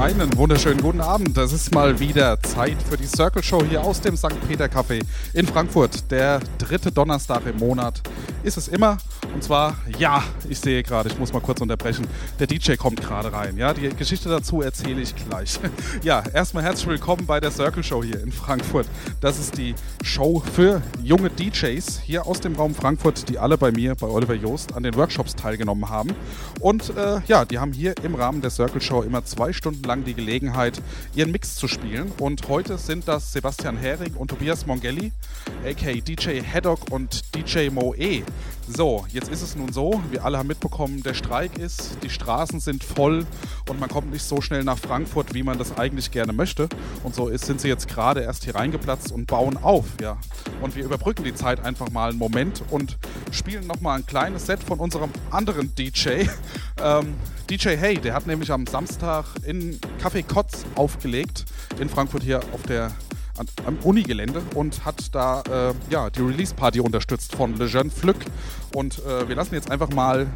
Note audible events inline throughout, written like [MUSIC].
Einen wunderschönen guten Abend. Das ist mal wieder Zeit für die Circle Show hier aus dem St. Peter Café in Frankfurt. Der dritte Donnerstag im Monat ist es immer. Und zwar, ja, ich sehe gerade, ich muss mal kurz unterbrechen. Der DJ kommt gerade rein. Ja, die Geschichte dazu erzähle ich gleich. [LAUGHS] Ja, erstmal herzlich willkommen bei der Circle Show hier in Frankfurt. Das ist die Show für junge DJs hier aus dem Raum Frankfurt, die alle bei mir, bei Oliver Joost, an den Workshops teilgenommen haben. Und äh, ja, die haben hier im Rahmen der Circle Show immer zwei Stunden lang die Gelegenheit, ihren Mix zu spielen. Und heute sind das Sebastian Hering und Tobias Mongelli, aka DJ Haddock und DJ Moe. So, jetzt ist es nun so, wir alle haben mitbekommen, der Streik ist, die Straßen sind voll und man kommt nicht so schnell nach Frankfurt, wie man das eigentlich gerne möchte. Und so ist, sind sie jetzt gerade erst hier reingeplatzt und bauen auf, ja. Und wir überbrücken die Zeit einfach mal einen Moment und spielen nochmal ein kleines Set von unserem anderen DJ. [LAUGHS] Ähm, DJ Hey, der hat nämlich am Samstag in Café Kotz aufgelegt, in Frankfurt hier auf der am Unigelände und hat da äh, ja, die Release-Party unterstützt von Le Jeune Flück. Und äh, wir lassen jetzt einfach mal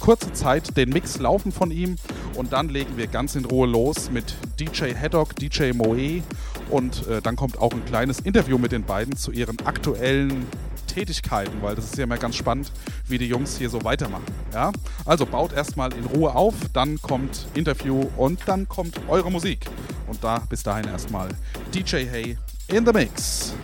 kurze Zeit den Mix laufen von ihm und dann legen wir ganz in Ruhe los mit DJ Haddock, DJ Moe und äh, dann kommt auch ein kleines Interview mit den beiden zu ihren aktuellen Tätigkeiten, weil das ist ja immer ganz spannend, wie die Jungs hier so weitermachen. Ja? Also baut erstmal in Ruhe auf, dann kommt Interview und dann kommt eure Musik. Und da bis dahin erstmal DJ Hey in the Mix.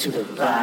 to the light.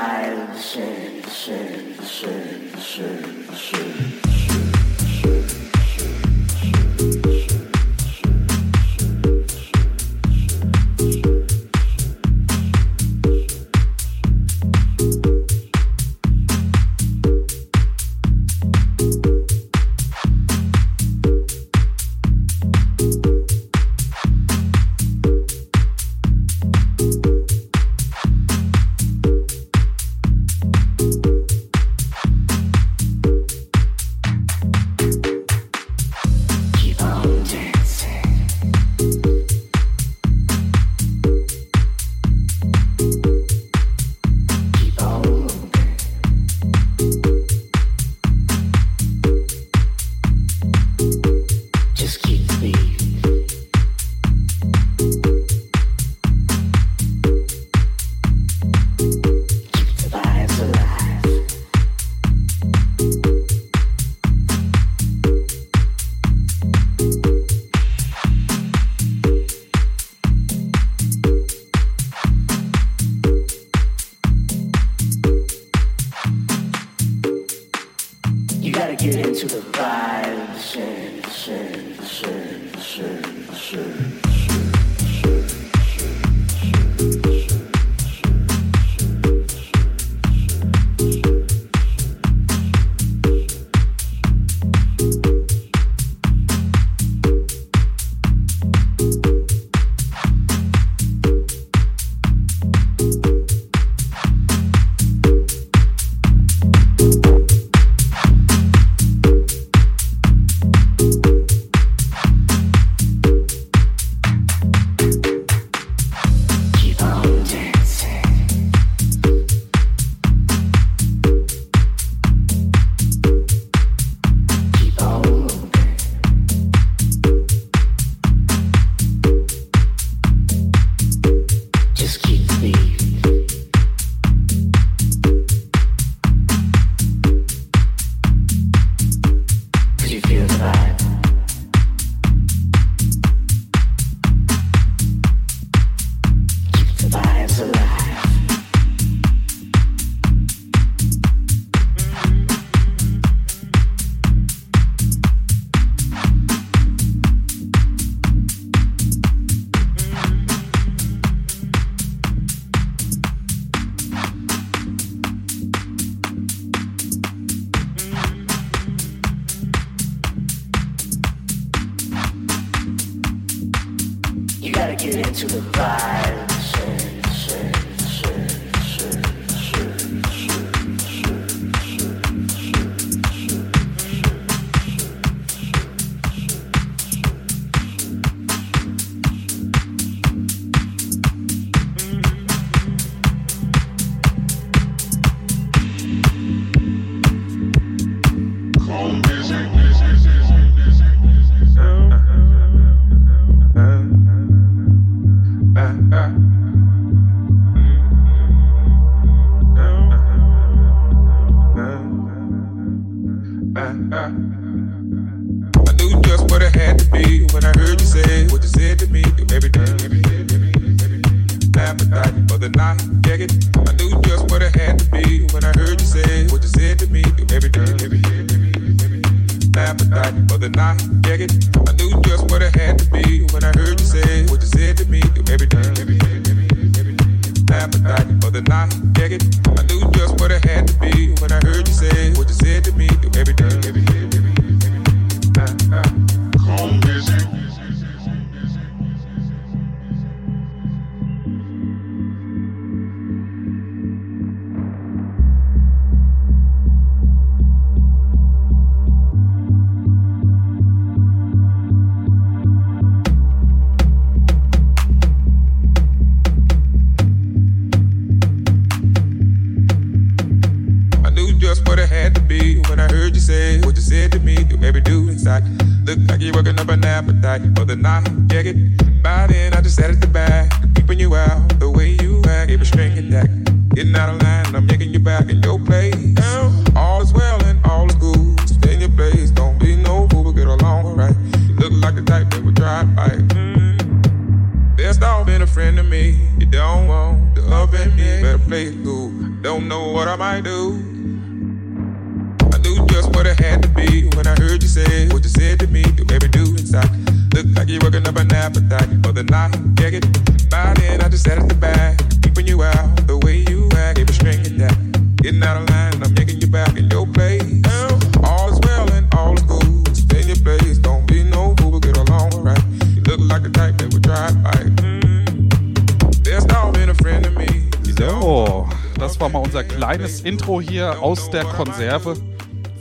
Intro hier aus der Konserve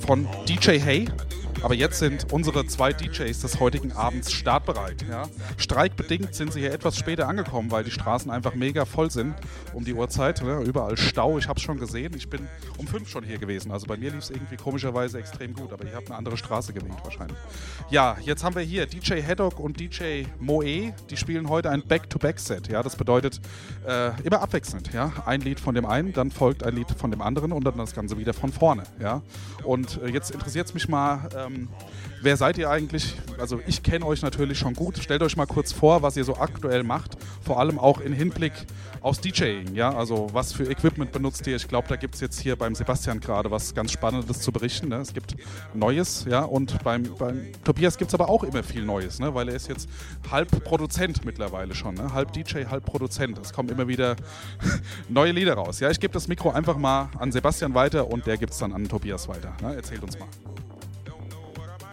von DJ Hey. Aber jetzt sind unsere zwei DJs des heutigen Abends startbereit. Ja? Streikbedingt sind sie hier etwas später angekommen, weil die Straßen einfach mega voll sind um die Uhrzeit. Ne? Überall Stau, ich habe es schon gesehen. Ich bin um fünf schon hier gewesen. Also bei mir lief es irgendwie komischerweise extrem gut, aber ich habe eine andere Straße gewählt wahrscheinlich. Ja, jetzt haben wir hier DJ Haddock und DJ Moe. Die spielen heute ein Back-to-Back-Set. Ja? Das bedeutet äh, immer abwechselnd. Ja? Ein Lied von dem einen, dann folgt ein Lied von dem anderen und dann das Ganze wieder von vorne. Ja? Und äh, jetzt interessiert es mich mal, ähm, wer seid ihr eigentlich? Also ich kenne euch natürlich schon gut. Stellt euch mal kurz vor, was ihr so aktuell macht, vor allem auch in Hinblick aufs DJing. Ja? Also was für Equipment benutzt ihr? Ich glaube, da gibt es jetzt hier beim Sebastian gerade was ganz Spannendes zu berichten. Ne? Es gibt Neues, ja, und beim, beim Tobias gibt es aber auch immer viel Neues, ne? weil er ist jetzt halb Produzent mittlerweile schon. Ne? Halb DJ, halb Produzent. Es kommen immer wieder [LAUGHS] neue Lieder raus. Ja, ich gebe das Mikro einfach mal an Sebastian weiter und der gibt es dann an Tobias weiter. Ne? Erzählt uns mal.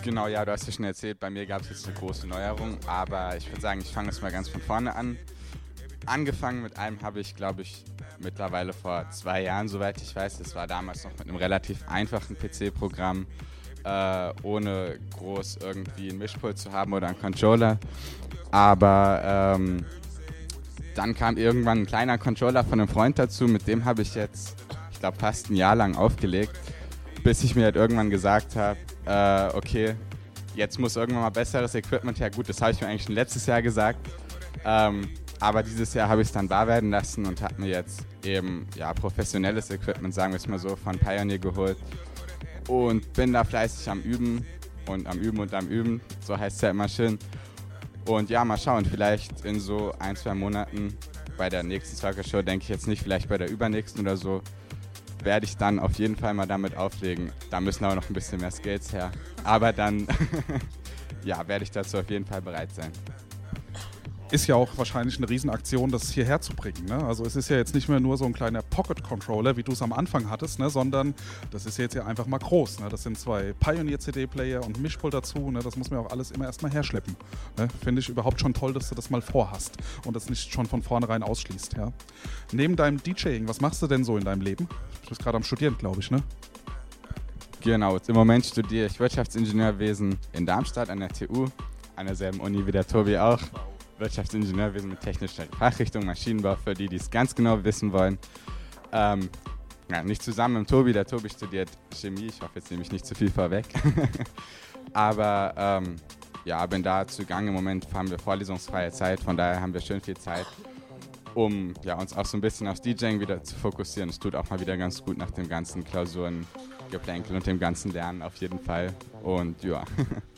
Genau, ja, du hast ja schon erzählt, bei mir gab es jetzt eine große Neuerung, aber ich würde sagen, ich fange jetzt mal ganz von vorne an. Angefangen mit einem habe ich, glaube ich, mittlerweile vor zwei Jahren, soweit ich weiß. Das war damals noch mit einem relativ einfachen PC-Programm, äh, ohne groß irgendwie ein Mischpult zu haben oder einen Controller. Aber ähm, dann kam irgendwann ein kleiner Controller von einem Freund dazu, mit dem habe ich jetzt, ich glaube, fast ein Jahr lang aufgelegt, bis ich mir halt irgendwann gesagt habe, äh, okay, jetzt muss irgendwann mal besseres Equipment her. Gut, das habe ich mir eigentlich schon letztes Jahr gesagt. Ähm, aber dieses Jahr habe ich es dann wahr werden lassen und habe mir jetzt eben ja, professionelles Equipment, sagen wir es mal so, von Pioneer geholt. Und bin da fleißig am Üben und am Üben und am Üben. So heißt es ja immer schön. Und ja, mal schauen, vielleicht in so ein, zwei Monaten bei der nächsten Circle Show, denke ich jetzt nicht, vielleicht bei der übernächsten oder so, werde ich dann auf jeden Fall mal damit auflegen. Da müssen aber noch ein bisschen mehr Skills her. Aber dann, [LAUGHS] ja, werde ich dazu auf jeden Fall bereit sein ist ja auch wahrscheinlich eine Riesenaktion, das hierher zu bringen. Ne? Also es ist ja jetzt nicht mehr nur so ein kleiner Pocket-Controller, wie du es am Anfang hattest, ne? sondern das ist jetzt ja einfach mal groß. Ne? Das sind zwei Pioneer-CD-Player und Mischpult dazu. Ne? Das muss man auch alles immer erstmal herschleppen. Ne? Finde ich überhaupt schon toll, dass du das mal vorhast und das nicht schon von vornherein ausschließt. Ja? Neben deinem DJing, was machst du denn so in deinem Leben? Du bist gerade am Studieren, glaube ich, ne? Genau, im Moment studiere ich Wirtschaftsingenieurwesen in Darmstadt an der TU, an derselben Uni wie der Tobi auch. Wirtschaftsingenieurwesen mit technischer Fachrichtung Maschinenbau, für die, die es ganz genau wissen wollen. Ähm, ja, nicht zusammen mit Tobi, der Tobi studiert Chemie, ich hoffe, jetzt nehme ich nicht zu viel vorweg. [LAUGHS] Aber ähm, ja, bin da zugange. Im Moment haben wir vorlesungsfreie Zeit, von daher haben wir schön viel Zeit, um ja, uns auch so ein bisschen aufs DJing wieder zu fokussieren. Es tut auch mal wieder ganz gut nach dem ganzen Klausurengeplänkel und dem ganzen Lernen auf jeden Fall. Und ja. [LAUGHS]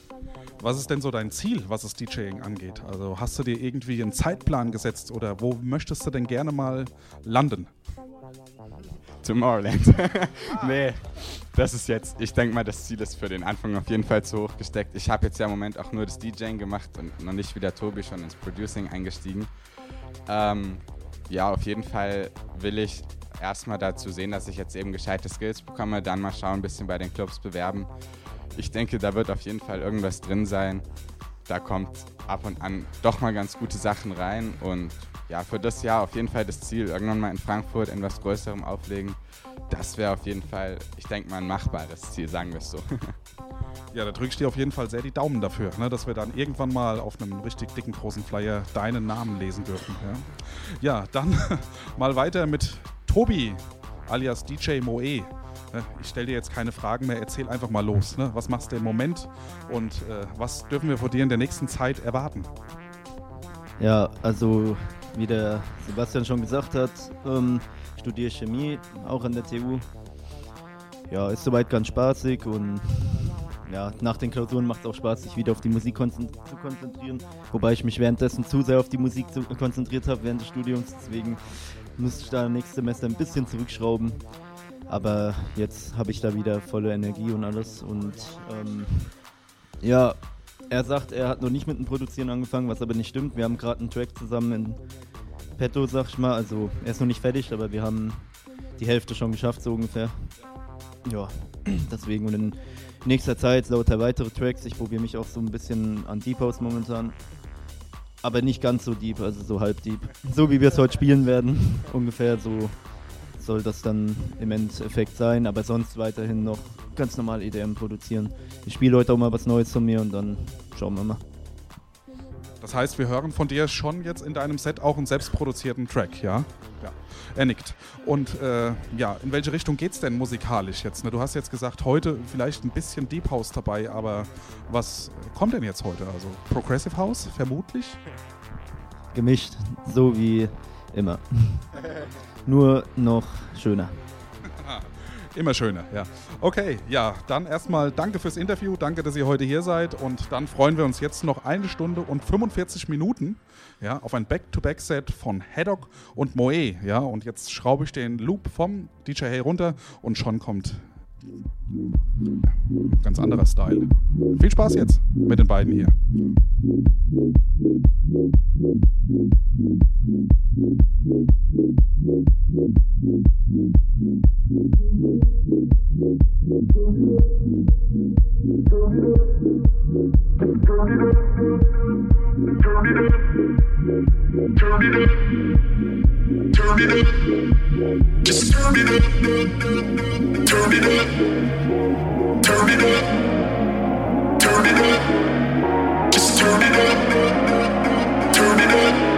Was ist denn so dein Ziel, was das DJing angeht? Also hast du dir irgendwie einen Zeitplan gesetzt oder wo möchtest du denn gerne mal landen? Tomorrowland. [LAUGHS] nee, das ist jetzt, ich denke mal, das Ziel ist für den Anfang auf jeden Fall zu hoch gesteckt. Ich habe jetzt ja im Moment auch nur das DJing gemacht und noch nicht wie der Tobi schon ins Producing eingestiegen. Ähm, ja, auf jeden Fall will ich erstmal dazu sehen, dass ich jetzt eben gescheite Skills bekomme, dann mal schauen, ein bisschen bei den Clubs bewerben ich denke, da wird auf jeden Fall irgendwas drin sein. Da kommt ab und an doch mal ganz gute Sachen rein. Und ja, für das Jahr auf jeden Fall das Ziel, irgendwann mal in Frankfurt in was Größerem auflegen. Das wäre auf jeden Fall, ich denke mal, ein machbares Ziel, sagen wir es so. Ja, da drücke ich dir auf jeden Fall sehr die Daumen dafür, ne, dass wir dann irgendwann mal auf einem richtig dicken großen Flyer deinen Namen lesen dürfen. Ja, ja dann [LAUGHS] mal weiter mit Tobi alias DJ Moe. Ne? Ich stelle dir jetzt keine Fragen mehr, erzähl einfach mal los. Ne? Was machst du im Moment und äh, was dürfen wir von dir in der nächsten Zeit erwarten? Ja, also wie der Sebastian schon gesagt hat, ähm, studiere Chemie, auch an der TU. Ja, ist soweit ganz spaßig und ja, nach den Klausuren macht es auch Spaß, sich wieder auf die Musik konzent zu konzentrieren. Wobei ich mich währenddessen zu sehr auf die Musik konzentriert habe während des Studiums. Deswegen musste ich da nächstes Semester ein bisschen zurückschrauben. Aber jetzt habe ich da wieder volle Energie und alles. Und ähm, ja, er sagt, er hat noch nicht mit dem Produzieren angefangen, was aber nicht stimmt. Wir haben gerade einen Track zusammen in petto, sag ich mal. Also er ist noch nicht fertig, aber wir haben die Hälfte schon geschafft, so ungefähr. Ja, [CLEARS THROAT] deswegen und in nächster Zeit lauter weitere Tracks. Ich probiere mich auch so ein bisschen an Deep House momentan. Aber nicht ganz so deep, also so halb deep. So wie wir es heute spielen werden. [LAUGHS] Ungefähr so soll das dann im Endeffekt sein, aber sonst weiterhin noch ganz normal EDM produzieren. Ich spiele heute auch mal was Neues von mir und dann schauen wir mal. Das heißt, wir hören von dir schon jetzt in deinem Set auch einen selbstproduzierten Track, ja? Ja. Er nickt. Und äh, ja, in welche Richtung geht's denn musikalisch jetzt? Ne? Du hast jetzt gesagt, heute vielleicht ein bisschen Deep House dabei, aber was kommt denn jetzt heute? Also Progressive House, vermutlich? Gemischt, so wie immer. [LAUGHS] Nur noch schöner. [LAUGHS] Immer schöner, ja. Okay, ja, dann erstmal danke fürs Interview, danke, dass ihr heute hier seid und dann freuen wir uns jetzt noch eine Stunde und 45 Minuten ja, auf ein Back-to-Back-Set von Haddock und Moe, ja, und jetzt schraube ich den Loop vom DJ Hey runter und schon kommt ganz anderer Style. Viel Spaß jetzt mit den beiden hier. Just turn it up, turn it up, turn it up, turn it up. Turn it up. Just turn it up, turn it up,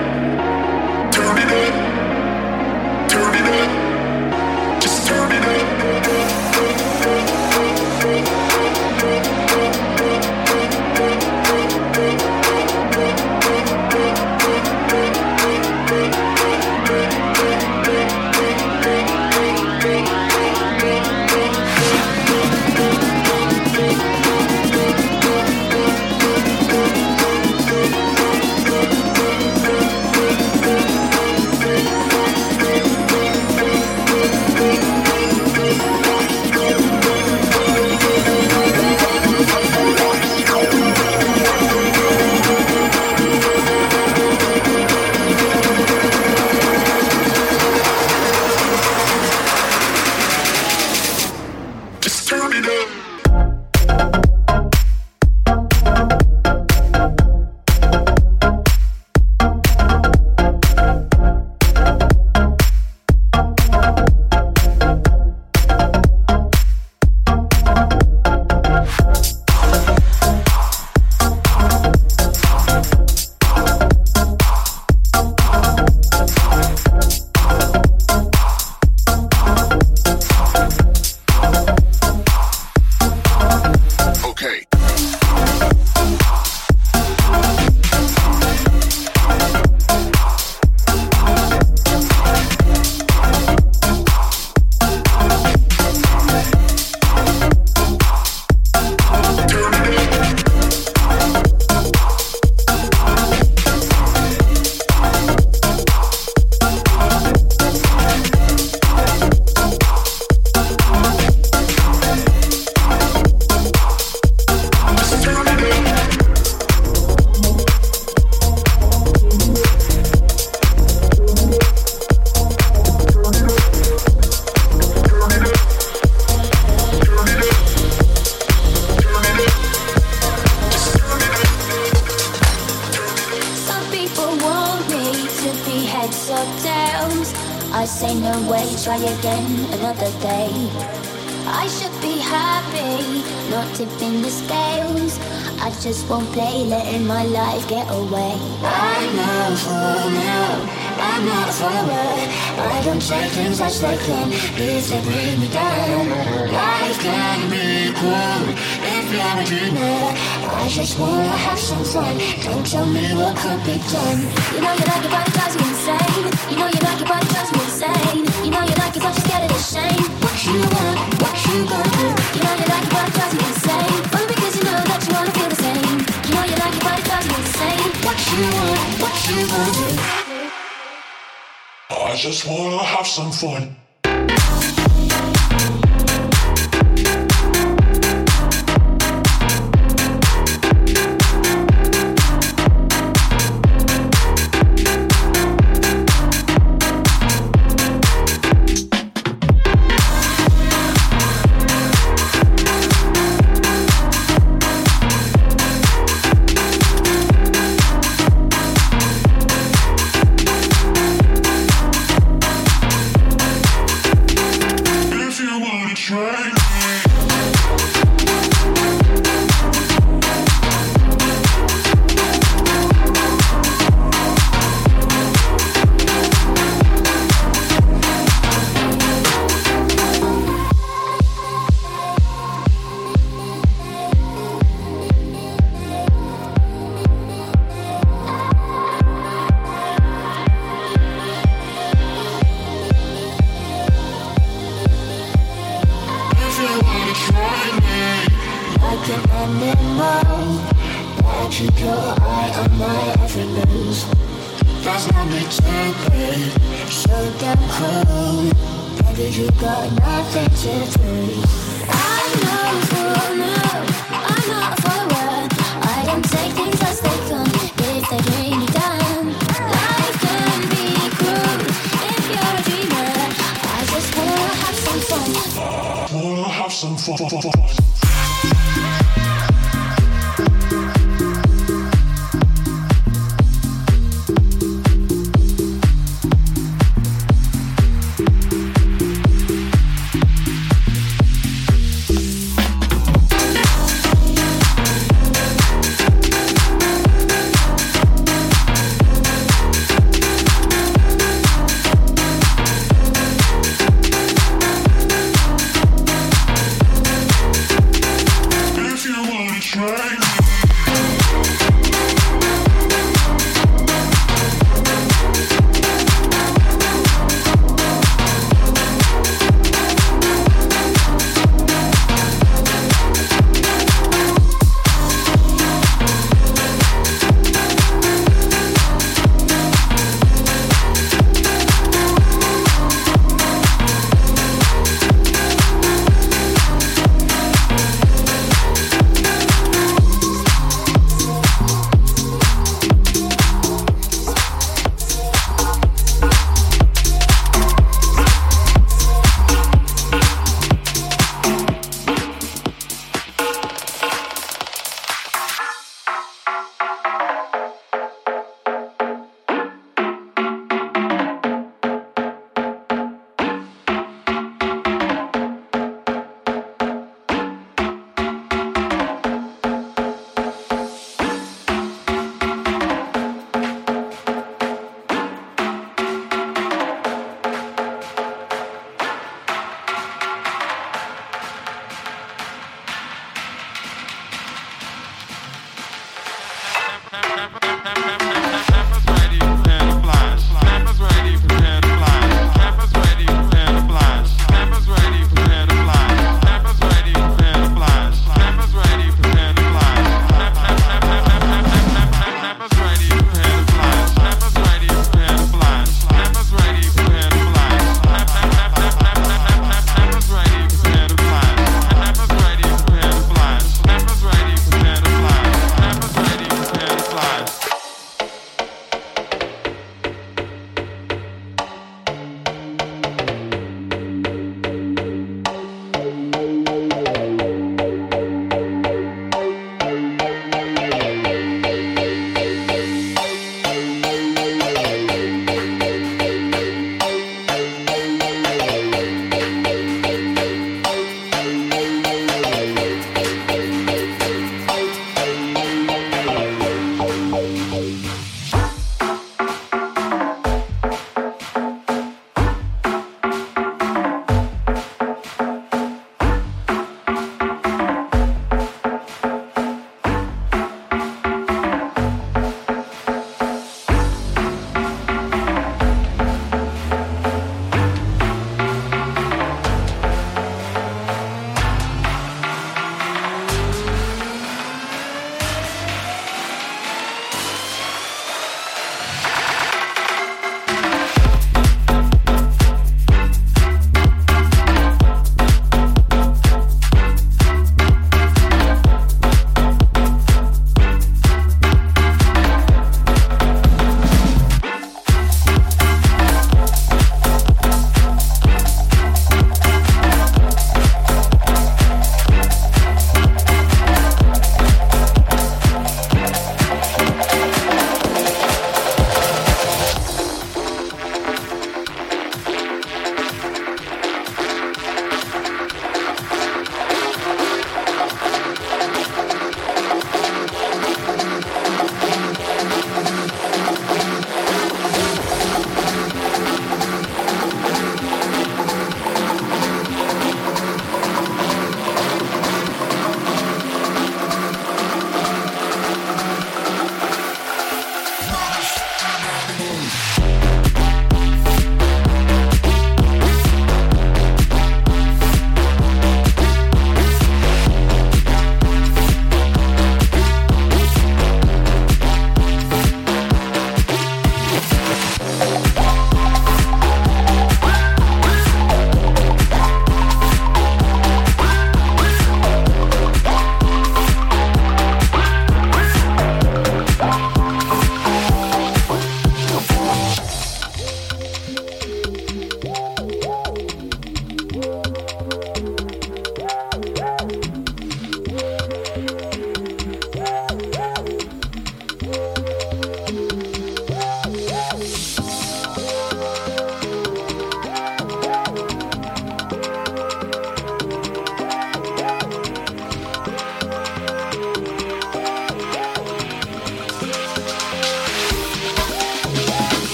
try again another day. I should be happy, not tipping the scales. I just won't play, letting my life get away. I'm not for now, I'm not forward. I don't say things as they come, please they bring me down. Life can be cool if you're a dreamer. I just wanna have some fun. Don't tell me what could be done. You know you like it, but it drives me insane. You know you like it, but it drives me insane. You know you like it, but you're scared of the shame. What you want, what you gonna do? You know you like it, but it drives me insane. Only because you know that you wanna feel the same. You know you like it, but it drives me insane. What you want, what you gonna do? I just wanna have some fun.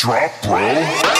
Drop, bro.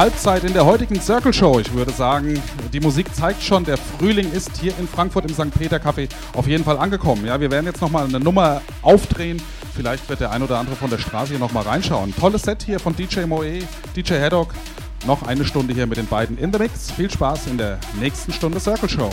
Halbzeit in der heutigen Circle Show. Ich würde sagen, die Musik zeigt schon, der Frühling ist hier in Frankfurt im St. Peter Café auf jeden Fall angekommen. Ja, wir werden jetzt nochmal eine Nummer aufdrehen. Vielleicht wird der ein oder andere von der Straße hier nochmal reinschauen. Tolles Set hier von DJ Moe, DJ Haddock. Noch eine Stunde hier mit den beiden in the Mix. Viel Spaß in der nächsten Stunde Circle Show.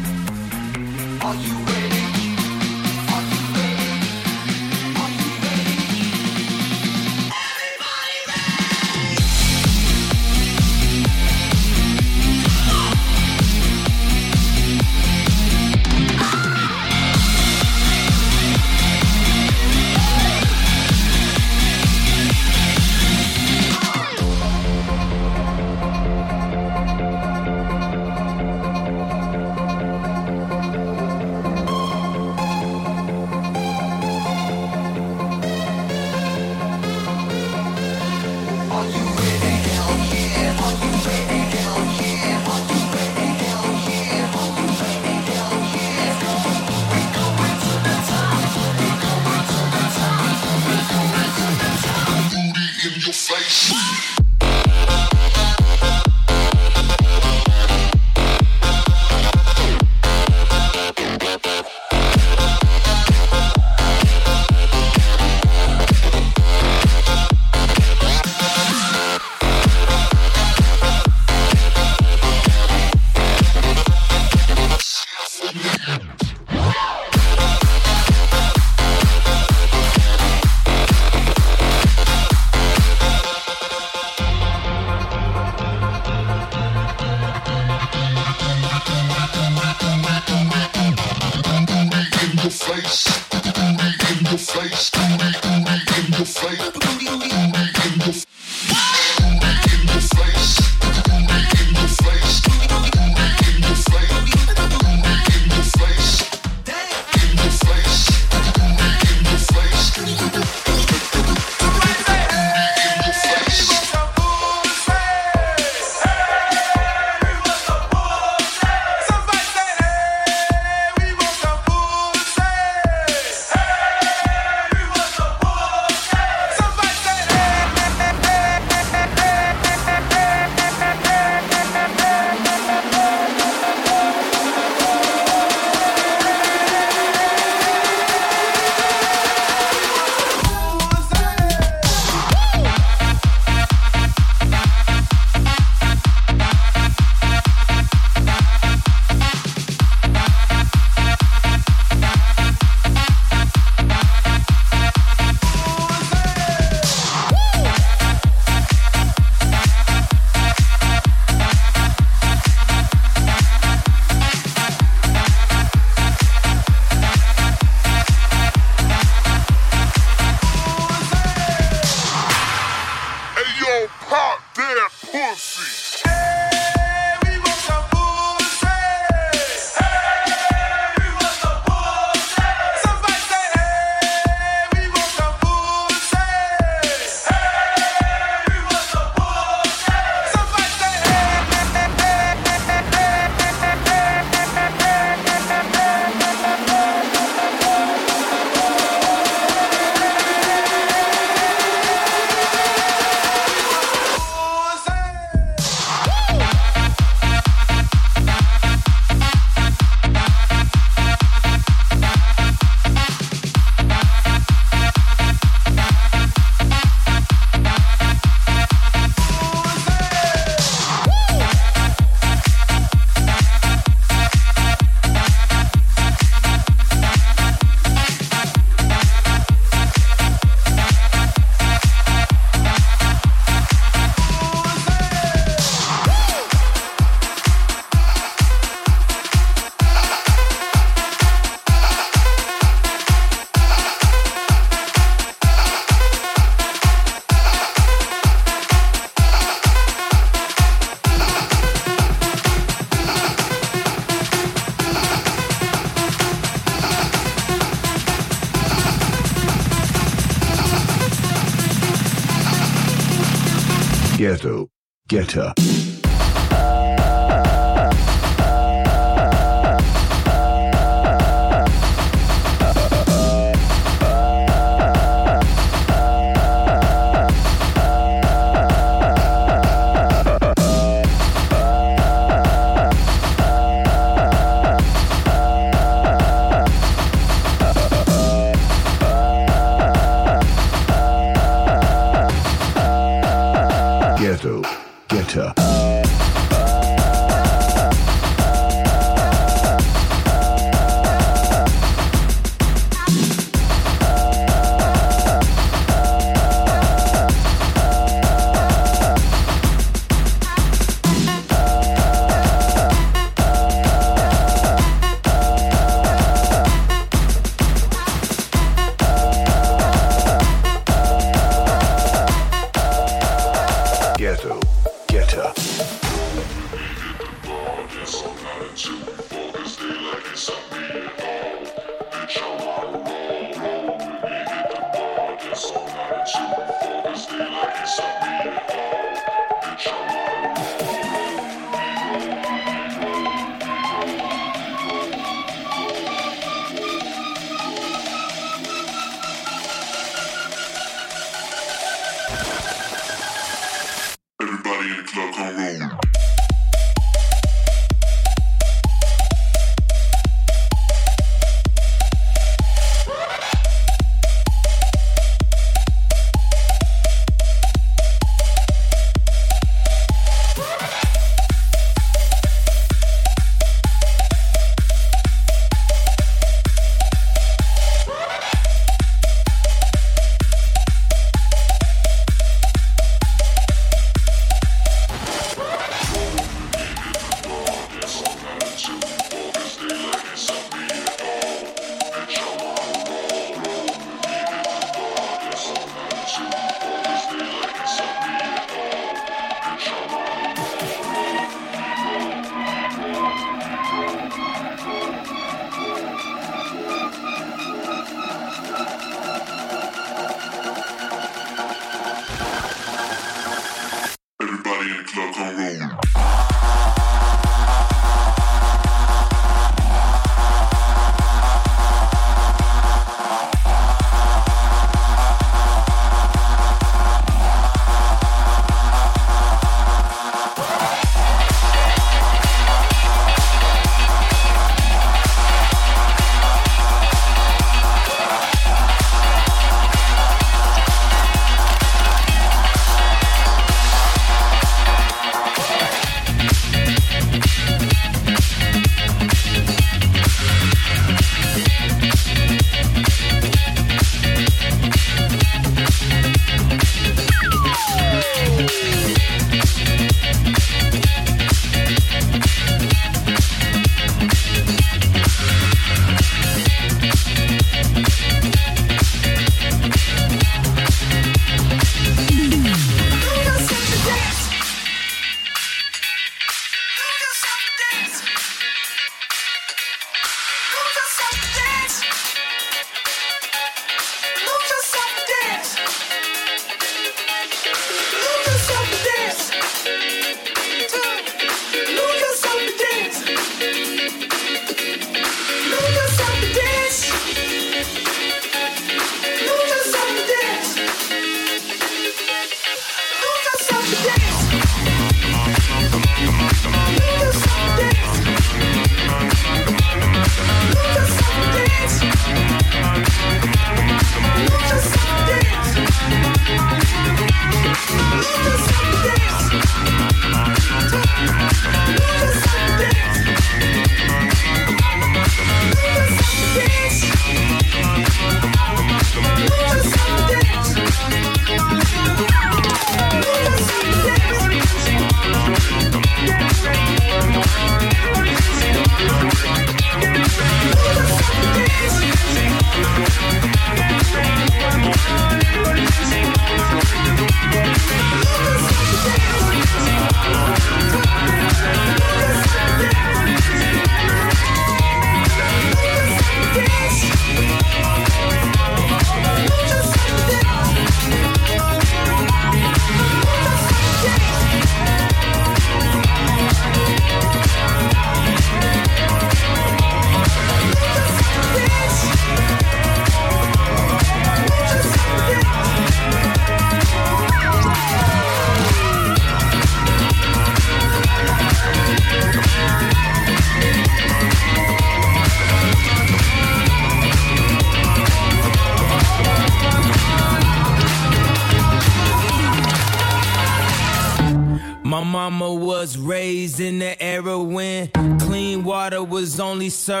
so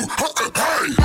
hey!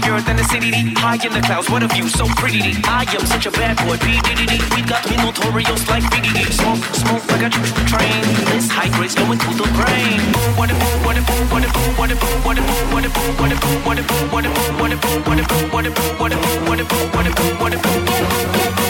Higher than the city. high in the clouds. What a view, so pretty. I am such a bad boy. We got me notorious like Biggie. Smoke, smoke like a train. This high grade's going to the brain. Oh, what a oh, what a oh, what a oh, what a oh, what a oh, what a oh, what a oh, what a oh, what a oh, what a oh, what a oh, what a oh, what a oh, what a oh, what a oh, what a fool, what a oh.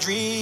Dream.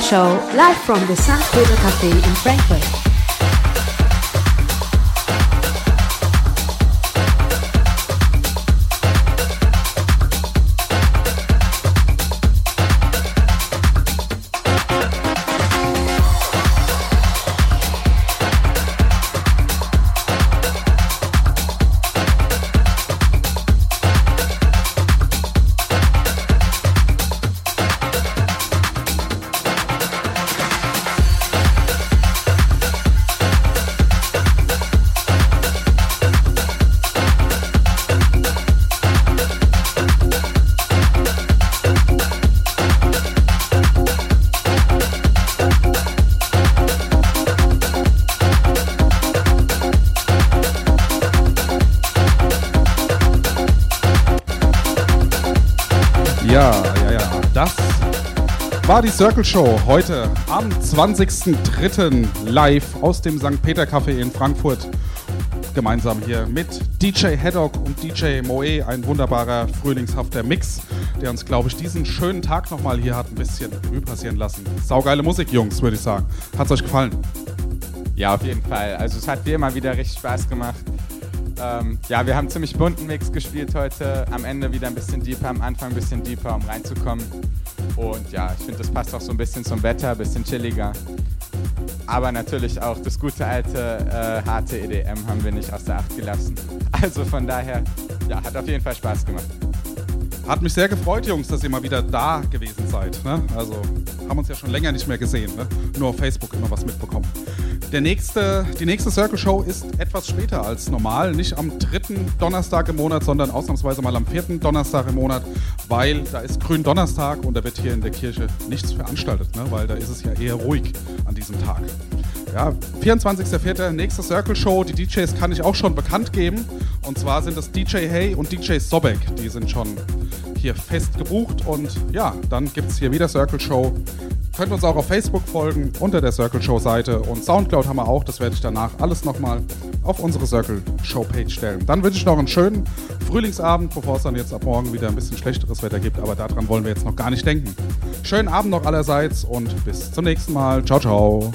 Show live from the St. Peter Cafe in Frankfurt. War die Circle Show heute am 20.03. live aus dem St. Peter Café in Frankfurt. Gemeinsam hier mit DJ Haddock und DJ Moe. Ein wunderbarer frühlingshafter Mix, der uns, glaube ich, diesen schönen Tag nochmal hier hat ein bisschen Revue passieren lassen. Saugeile Musik, Jungs, würde ich sagen. Hat's euch gefallen? Ja, auf jeden Fall. Also es hat wie immer wieder richtig Spaß gemacht. Ähm, ja, wir haben ziemlich bunten Mix gespielt heute. Am Ende wieder ein bisschen deeper, am Anfang ein bisschen deeper, um reinzukommen. Und ja, ich finde, das passt auch so ein bisschen zum Wetter, ein bisschen chilliger. Aber natürlich auch das gute alte äh, harte EDM haben wir nicht aus der Acht gelassen. [LAUGHS] Also von daher, ja, hat auf jeden Fall Spaß gemacht. Hat mich sehr gefreut, Jungs, dass ihr mal wieder da gewesen seid. Ne? Also haben uns ja schon länger nicht mehr gesehen. Ne? Nur auf Facebook immer was mitbekommen. Der nächste, die nächste Circle Show ist etwas später als normal. Nicht am dritten Donnerstag im Monat, sondern ausnahmsweise mal am vierten Donnerstag im Monat, weil da ist Gründonnerstag und da wird hier in der Kirche nichts veranstaltet, ne? weil da ist es ja eher ruhig an diesem Tag. Ja, 24.04. nächste Circle Show. Die DJs kann ich auch schon bekannt geben. Und zwar sind es DJ Hey und DJ Sobek. Die sind schon hier fest gebucht. Und ja, dann gibt es hier wieder Circle Show. Könnt uns auch auf Facebook folgen unter der Circle Show Seite. Und Soundcloud haben wir auch. Das werde ich danach alles nochmal auf unsere Circle Show Page stellen. Dann wünsche ich noch einen schönen Frühlingsabend, bevor es dann jetzt ab morgen wieder ein bisschen schlechteres Wetter gibt. Aber daran wollen wir jetzt noch gar nicht denken. Schönen Abend noch allerseits und bis zum nächsten Mal. Ciao, ciao.